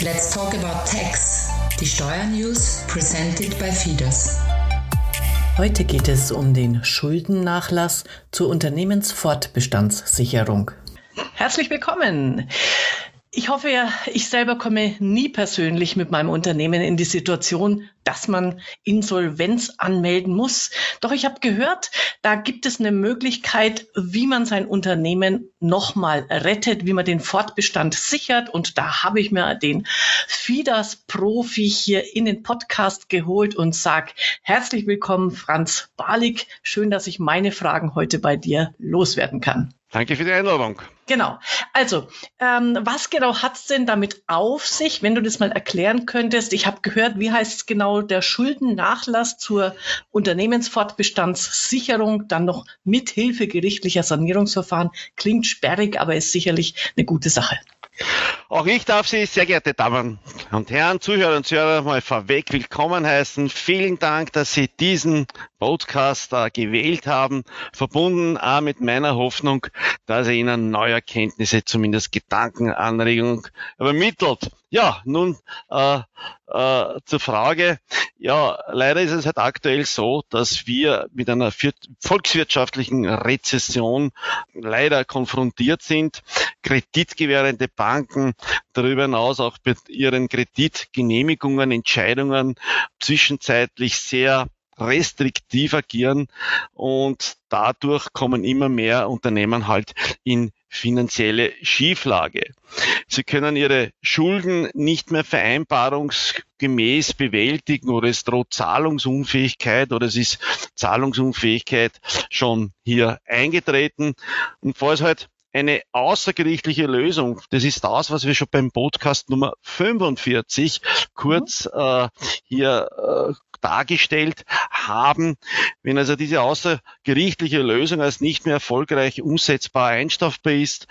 Let's talk about tax. Die Steuernews presented by Fidas. Heute geht es um den Schuldennachlass zur Unternehmensfortbestandssicherung. Herzlich willkommen. Ich hoffe ja, ich selber komme nie persönlich mit meinem Unternehmen in die Situation, dass man Insolvenz anmelden muss. Doch ich habe gehört, da gibt es eine Möglichkeit, wie man sein Unternehmen nochmal rettet, wie man den Fortbestand sichert. Und da habe ich mir den FIDAS-Profi hier in den Podcast geholt und sage herzlich willkommen, Franz Balik. Schön, dass ich meine Fragen heute bei dir loswerden kann. Danke für die Einladung. Genau. Also, ähm, was genau hat's denn damit auf sich, wenn du das mal erklären könntest? Ich habe gehört, wie heißt es genau, der Schuldennachlass zur Unternehmensfortbestandssicherung, dann noch mit Hilfe gerichtlicher Sanierungsverfahren. Klingt sperrig, aber ist sicherlich eine gute Sache. Auch ich darf Sie, sehr geehrte Damen und Herren, Zuhörer und Zuhörer, mal vorweg willkommen heißen. Vielen Dank, dass Sie diesen Podcast äh, gewählt haben, verbunden auch mit meiner Hoffnung, dass er Ihnen neue Erkenntnisse, zumindest Gedankenanregungen übermittelt. Ja, nun äh, äh, zur Frage. Ja, leider ist es halt aktuell so, dass wir mit einer volkswirtschaftlichen Rezession leider konfrontiert sind. Kreditgewährende Banken darüber hinaus auch mit ihren Kreditgenehmigungen, Entscheidungen zwischenzeitlich sehr restriktiv agieren und dadurch kommen immer mehr Unternehmen halt in finanzielle Schieflage. Sie können ihre Schulden nicht mehr vereinbarungsgemäß bewältigen oder es droht Zahlungsunfähigkeit oder es ist Zahlungsunfähigkeit schon hier eingetreten. Und falls halt eine außergerichtliche Lösung. Das ist das, was wir schon beim Podcast Nummer 45 kurz mhm. äh, hier äh, dargestellt haben. Wenn also diese außergerichtliche Lösung als nicht mehr erfolgreich umsetzbar einstafbar ist,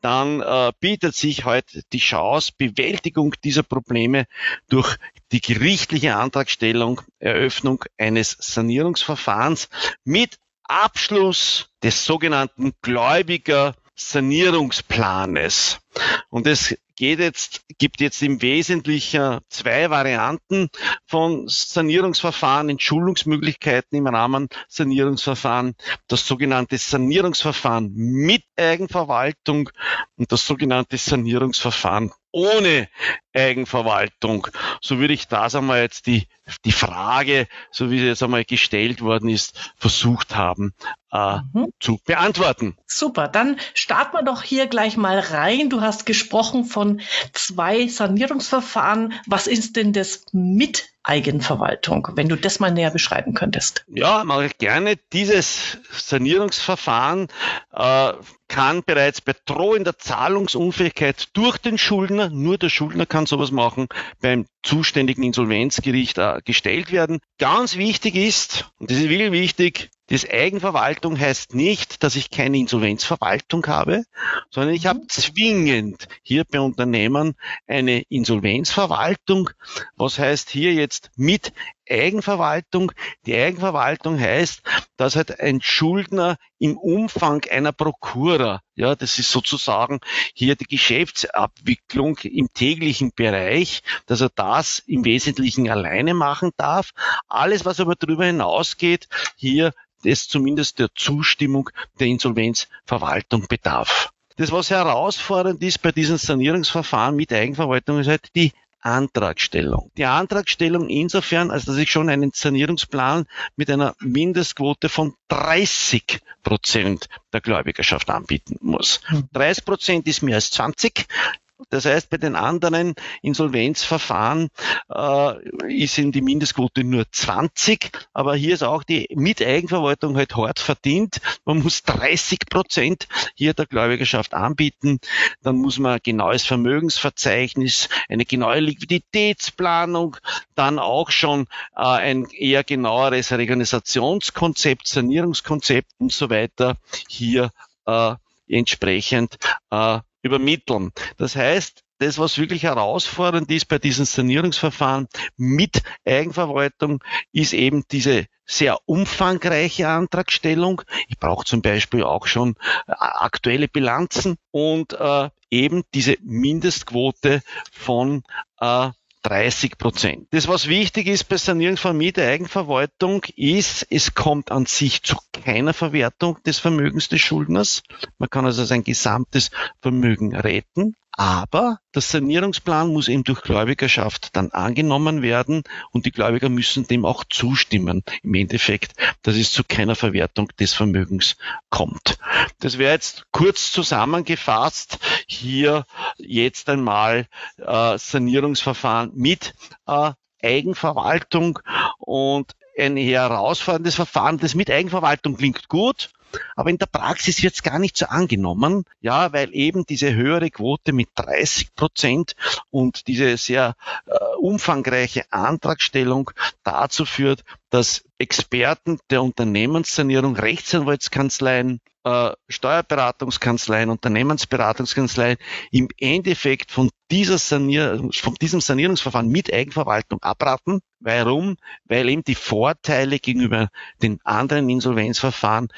dann äh, bietet sich heute die Chance, Bewältigung dieser Probleme durch die gerichtliche Antragstellung, Eröffnung eines Sanierungsverfahrens mit Abschluss des sogenannten Gläubiger Sanierungsplanes. Und es geht jetzt, gibt jetzt im Wesentlichen zwei Varianten von Sanierungsverfahren, Entschuldungsmöglichkeiten im Rahmen Sanierungsverfahren. Das sogenannte Sanierungsverfahren mit Eigenverwaltung und das sogenannte Sanierungsverfahren ohne Eigenverwaltung. So würde ich das einmal jetzt die, die Frage, so wie sie jetzt einmal gestellt worden ist, versucht haben äh, mhm. zu beantworten. Super, dann starten wir doch hier gleich mal rein. Du hast gesprochen von zwei Sanierungsverfahren. Was ist denn das mit Eigenverwaltung, wenn du das mal näher beschreiben könntest? Ja, mache ich gerne. Dieses Sanierungsverfahren äh, kann bereits bei drohender Zahlungsunfähigkeit durch den Schuldner, nur der Schuldner kann sowas machen, beim zuständigen Insolvenzgericht äh, gestellt werden. Ganz wichtig ist, und das ist wirklich wichtig, das Eigenverwaltung heißt nicht, dass ich keine Insolvenzverwaltung habe, sondern ich habe mhm. zwingend hier bei Unternehmen eine Insolvenzverwaltung. Was heißt hier jetzt mit Eigenverwaltung. Die Eigenverwaltung heißt, dass halt ein Schuldner im Umfang einer Prokura, ja, das ist sozusagen hier die Geschäftsabwicklung im täglichen Bereich, dass er das im Wesentlichen alleine machen darf. Alles, was aber darüber hinausgeht, hier es zumindest der Zustimmung der Insolvenzverwaltung bedarf. Das, was herausfordernd ist bei diesen Sanierungsverfahren mit Eigenverwaltung, ist halt die Antragstellung. Die Antragstellung insofern, als dass ich schon einen Sanierungsplan mit einer Mindestquote von 30 Prozent der Gläubigerschaft anbieten muss. 30 hm. Prozent ist mehr als 20. Das heißt, bei den anderen Insolvenzverfahren äh, ist in die Mindestquote nur 20, aber hier ist auch die Miteigenverwaltung halt hart verdient. Man muss 30 Prozent hier der Gläubigerschaft anbieten. Dann muss man ein genaues Vermögensverzeichnis, eine genaue Liquiditätsplanung, dann auch schon äh, ein eher genaueres Reorganisationskonzept, Sanierungskonzept und so weiter hier äh, entsprechend äh, übermitteln. Das heißt, das, was wirklich herausfordernd ist bei diesen Sanierungsverfahren mit Eigenverwaltung, ist eben diese sehr umfangreiche Antragstellung. Ich brauche zum Beispiel auch schon äh, aktuelle Bilanzen und äh, eben diese Mindestquote von äh, 30 Prozent. Das, was wichtig ist bei Sanierung von Miete Eigenverwaltung, ist, es kommt an sich zu keiner Verwertung des Vermögens des Schuldners. Man kann also sein gesamtes Vermögen retten. Aber der Sanierungsplan muss eben durch Gläubigerschaft dann angenommen werden und die Gläubiger müssen dem auch zustimmen im Endeffekt, dass es zu keiner Verwertung des Vermögens kommt. Das wäre jetzt kurz zusammengefasst hier jetzt einmal äh, Sanierungsverfahren mit äh, Eigenverwaltung und ein herausforderndes Verfahren. Das mit Eigenverwaltung klingt gut, aber in der Praxis wird es gar nicht so angenommen, ja, weil eben diese höhere Quote mit 30 Prozent und diese sehr äh, umfangreiche Antragstellung dazu führt, dass Experten der Unternehmenssanierung, Rechtsanwaltskanzleien, äh, Steuerberatungskanzleien, Unternehmensberatungskanzleien im Endeffekt von dieser Sanier von diesem Sanierungsverfahren mit Eigenverwaltung abraten. Warum? Weil eben die Vorteile gegenüber den anderen Insolvenzverfahren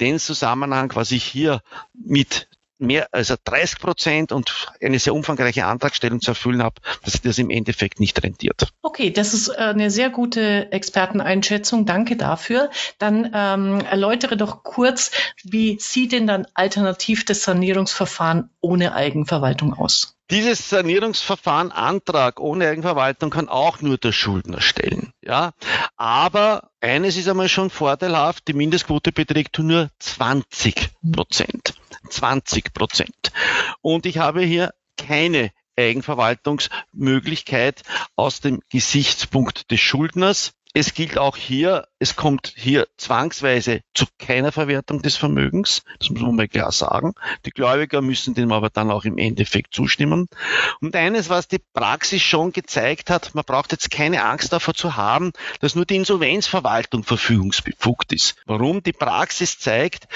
den Zusammenhang, was ich hier mit mehr, also 30 Prozent und eine sehr umfangreiche Antragstellung zu erfüllen habe, dass sich das im Endeffekt nicht rentiert. Okay, das ist äh, eine sehr gute Experteneinschätzung. Danke dafür. Dann ähm, erläutere doch kurz, wie sieht denn dann alternativ das Sanierungsverfahren ohne Eigenverwaltung aus? Dieses Sanierungsverfahren Antrag ohne Eigenverwaltung kann auch nur der Schuldner stellen. Ja, aber eines ist einmal schon vorteilhaft, die Mindestquote beträgt nur 20 Prozent. 20 Prozent. Und ich habe hier keine Eigenverwaltungsmöglichkeit aus dem Gesichtspunkt des Schuldners. Es gilt auch hier, es kommt hier zwangsweise zu keiner Verwertung des Vermögens. Das muss man mal klar sagen. Die Gläubiger müssen dem aber dann auch im Endeffekt zustimmen. Und eines, was die Praxis schon gezeigt hat, man braucht jetzt keine Angst davor zu haben, dass nur die Insolvenzverwaltung verfügungsbefugt ist. Warum? Die Praxis zeigt,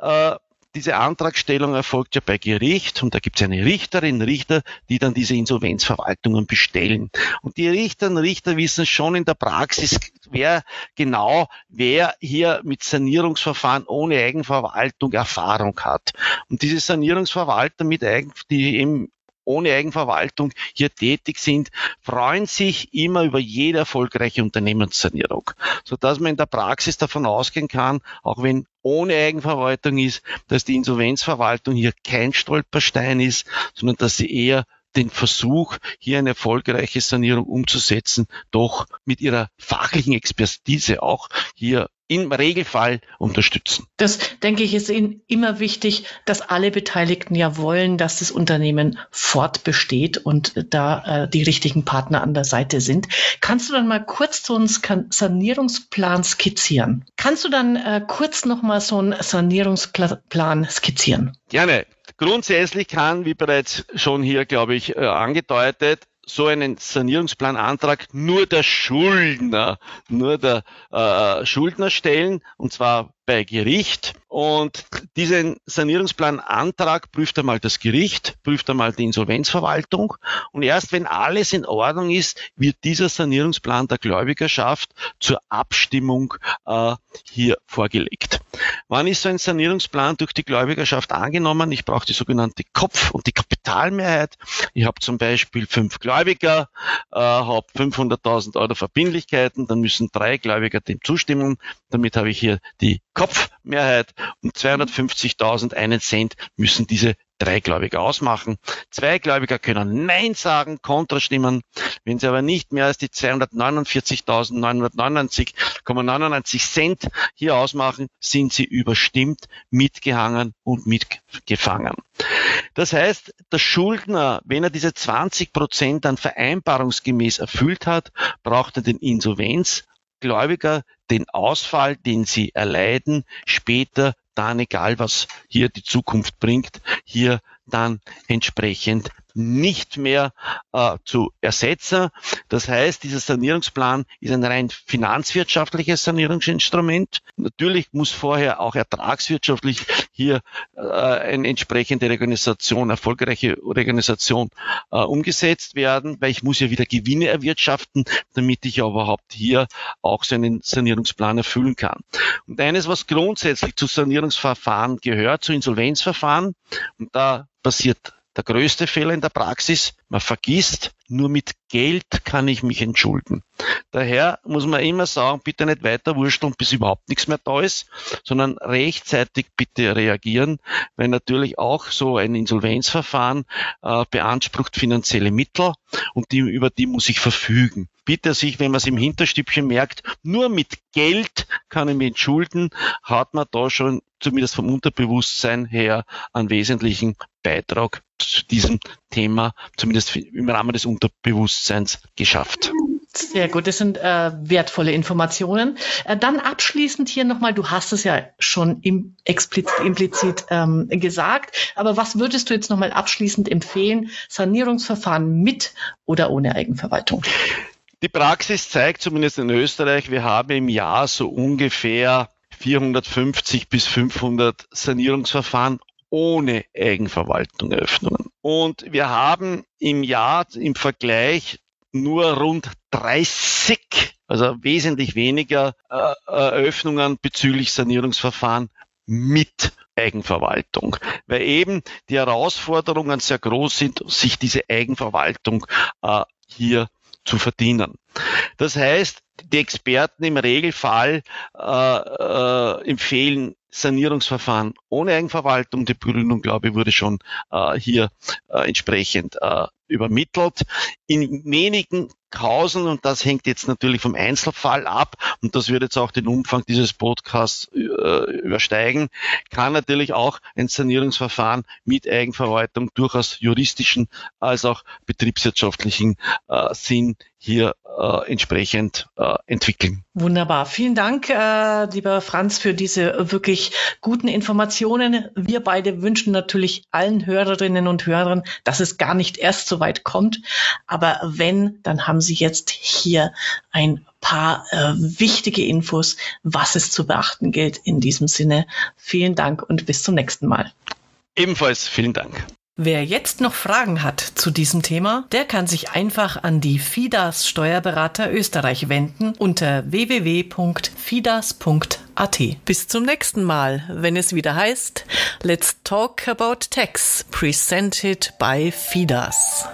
äh, diese Antragstellung erfolgt ja bei Gericht und da gibt es eine Richterin, Richter, die dann diese Insolvenzverwaltungen bestellen. Und die Richter und Richter wissen schon in der Praxis, wer genau, wer hier mit Sanierungsverfahren ohne Eigenverwaltung Erfahrung hat. Und diese Sanierungsverwalter mit Eigen, die eben ohne Eigenverwaltung hier tätig sind, freuen sich immer über jede erfolgreiche Unternehmenssanierung, sodass man in der Praxis davon ausgehen kann, auch wenn ohne Eigenverwaltung ist, dass die Insolvenzverwaltung hier kein Stolperstein ist, sondern dass sie eher den Versuch, hier eine erfolgreiche Sanierung umzusetzen, doch mit ihrer fachlichen Expertise auch hier im Regelfall unterstützen. Das denke ich ist Ihnen immer wichtig, dass alle Beteiligten ja wollen, dass das Unternehmen fortbesteht und da äh, die richtigen Partner an der Seite sind. Kannst du dann mal kurz so einen Sanierungsplan skizzieren? Kannst du dann äh, kurz noch mal so einen Sanierungsplan skizzieren? Gerne. Grundsätzlich kann, wie bereits schon hier, glaube ich, äh, angedeutet, so einen Sanierungsplanantrag nur der Schuldner, nur der äh, Schuldner stellen, und zwar bei Gericht. Und diesen Sanierungsplanantrag prüft einmal das Gericht, prüft einmal die Insolvenzverwaltung. Und erst wenn alles in Ordnung ist, wird dieser Sanierungsplan der Gläubigerschaft zur Abstimmung äh, hier vorgelegt. Wann ist so ein Sanierungsplan durch die Gläubigerschaft angenommen? Ich brauche die sogenannte Kopf- und die Kapitalmehrheit. Ich habe zum Beispiel fünf Gläubiger, äh, habe 500.000 Euro Verbindlichkeiten, dann müssen drei Gläubiger dem zustimmen. Damit habe ich hier die Kopfmehrheit und 250.000 einen Cent müssen diese Dreigläubiger ausmachen. Zweigläubiger können Nein sagen, Kontrastimmen. Wenn sie aber nicht mehr als die 249.999,99 Cent hier ausmachen, sind sie überstimmt, mitgehangen und mitgefangen. Das heißt, der Schuldner, wenn er diese 20 Prozent dann vereinbarungsgemäß erfüllt hat, braucht er den Insolvenzgläubiger den Ausfall, den sie erleiden, später dann, egal was hier die Zukunft bringt, hier dann entsprechend nicht mehr äh, zu ersetzen. Das heißt, dieser Sanierungsplan ist ein rein finanzwirtschaftliches Sanierungsinstrument. Natürlich muss vorher auch ertragswirtschaftlich hier äh, eine entsprechende Organisation, erfolgreiche Organisation äh, umgesetzt werden, weil ich muss ja wieder Gewinne erwirtschaften, damit ich überhaupt hier auch so einen Sanierungsplan erfüllen kann. Und eines, was grundsätzlich zu Sanierungsverfahren gehört, zu Insolvenzverfahren, und da passiert der größte Fehler in der Praxis. Man vergisst, nur mit Geld kann ich mich entschulden. Daher muss man immer sagen, bitte nicht weiter wursteln, bis überhaupt nichts mehr da ist, sondern rechtzeitig bitte reagieren, weil natürlich auch so ein Insolvenzverfahren äh, beansprucht finanzielle Mittel und die, über die muss ich verfügen. Bitte sich, wenn man es im Hinterstübchen merkt, nur mit Geld kann ich mich entschulden, hat man da schon zumindest vom Unterbewusstsein her einen wesentlichen Beitrag zu diesem Thema, zumindest im Rahmen des Unterbewusstseins, geschafft. Sehr gut, das sind äh, wertvolle Informationen. Äh, dann abschließend hier nochmal, du hast es ja schon im, explizit, implizit ähm, gesagt, aber was würdest du jetzt nochmal abschließend empfehlen, Sanierungsverfahren mit oder ohne Eigenverwaltung? Die Praxis zeigt zumindest in Österreich, wir haben im Jahr so ungefähr 450 bis 500 Sanierungsverfahren ohne Eigenverwaltung Eröffnungen. Und wir haben im Jahr im Vergleich nur rund 30, also wesentlich weniger äh, Eröffnungen bezüglich Sanierungsverfahren mit Eigenverwaltung, weil eben die Herausforderungen sehr groß sind, sich diese Eigenverwaltung äh, hier zu verdienen. Das heißt, die Experten im Regelfall äh, äh, empfehlen Sanierungsverfahren ohne Eigenverwaltung. Die Begründung, glaube ich, wurde schon äh, hier äh, entsprechend äh, übermittelt. In wenigen Kausen, und das hängt jetzt natürlich vom Einzelfall ab, und das wird jetzt auch den Umfang dieses Podcasts äh, übersteigen, kann natürlich auch ein Sanierungsverfahren mit Eigenverwaltung durchaus juristischen als auch betriebswirtschaftlichen äh, Sinn hier äh, entsprechend äh, entwickeln. Wunderbar. Vielen Dank, äh, lieber Franz, für diese wirklich guten Informationen. Wir beide wünschen natürlich allen Hörerinnen und Hörern, dass es gar nicht erst so weit kommt. Aber wenn, dann haben Sie jetzt hier ein paar äh, wichtige Infos, was es zu beachten gilt. In diesem Sinne, vielen Dank und bis zum nächsten Mal. Ebenfalls vielen Dank. Wer jetzt noch Fragen hat zu diesem Thema, der kann sich einfach an die FIDAS Steuerberater Österreich wenden unter www.fidas.at. Bis zum nächsten Mal, wenn es wieder heißt Let's Talk About Tax, presented by FIDAS.